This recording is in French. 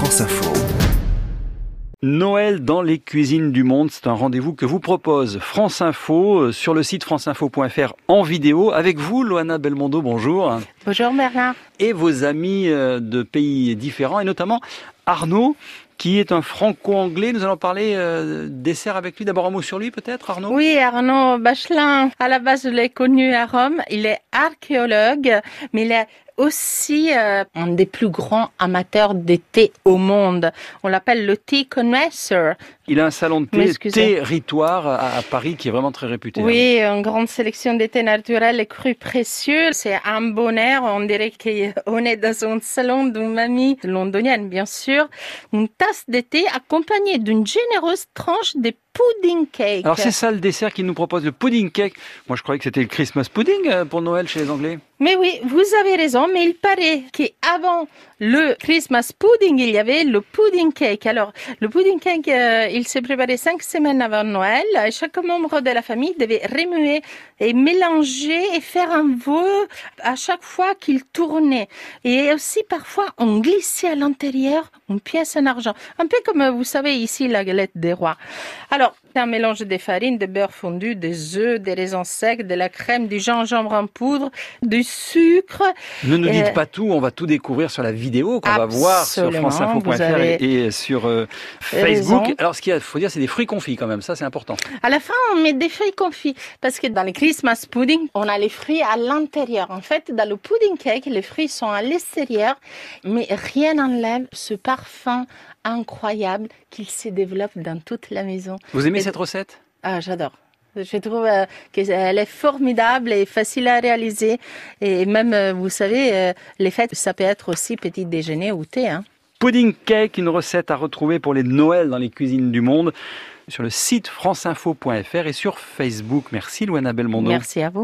France Info. Noël dans les cuisines du monde, c'est un rendez-vous que vous propose France Info euh, sur le site franceinfo.fr en vidéo. Avec vous, Loana Belmondo, bonjour. Bonjour Bernard. Et vos amis euh, de pays différents, et notamment Arnaud, qui est un franco-anglais. Nous allons parler euh, dessert avec lui. D'abord un mot sur lui peut-être, Arnaud? Oui, Arnaud Bachelin. À la base, je l'ai connu à Rome. Il est archéologue, mais il est aussi euh, un des plus grands amateurs de thé au monde. On l'appelle le tea connoisseur. Il a un salon de thé territoire à, à Paris qui est vraiment très réputé. hein. Oui, une grande sélection de thés naturels et crus précieux. C'est un bonheur. On dirait qu'on est dans un salon d'une mamie londonienne, bien sûr. Une tasse de thé accompagnée d'une généreuse tranche de pudding cake. Alors c'est ça le dessert qu'il nous propose, le pudding cake. Moi je croyais que c'était le Christmas pudding euh, pour Noël chez les Anglais. Mais oui, vous avez raison, mais il paraît qu'avant le Christmas pudding, il y avait le pudding cake. Alors, le pudding cake, euh, il s'est préparé cinq semaines avant Noël. Et chaque membre de la famille devait remuer et mélanger et faire un vœu à chaque fois qu'il tournait. Et aussi, parfois, on glissait à l'intérieur une pièce en argent. Un peu comme, vous savez, ici, la galette des rois. Alors, c'est un mélange de farine, de beurre fondu, des œufs, des raisins secs, de la crème, du gingembre en poudre, du sucre. Ne nous dites Euh, pas tout, on va tout découvrir sur la vidéo qu'on va voir sur franceinfo.fr et, et sur euh, Facebook. raison. Alors ce qu'il faut dire, c'est des fruits confits quand même, ça c'est important. À la fin, on met des fruits confits. Parce que dans le Christmas pudding, on a les fruits à l'intérieur. En fait, dans le pudding cake, les fruits sont à l'extérieur, mais rien n'enlève ce parfum incroyable qu'il se développe dans toute la maison. Vous aimez Et- cette recette? Ah, j'adore. Je trouve euh, qu'elle est formidable et facile à réaliser. Et même, euh, vous savez, euh, les fêtes, ça peut être aussi petit déjeuner ou thé. Hein. Pudding cake, une recette à retrouver pour les Noëls dans les cuisines du monde sur le site franceinfo.fr et sur Facebook. Merci Louana Belmondo. Merci à vous.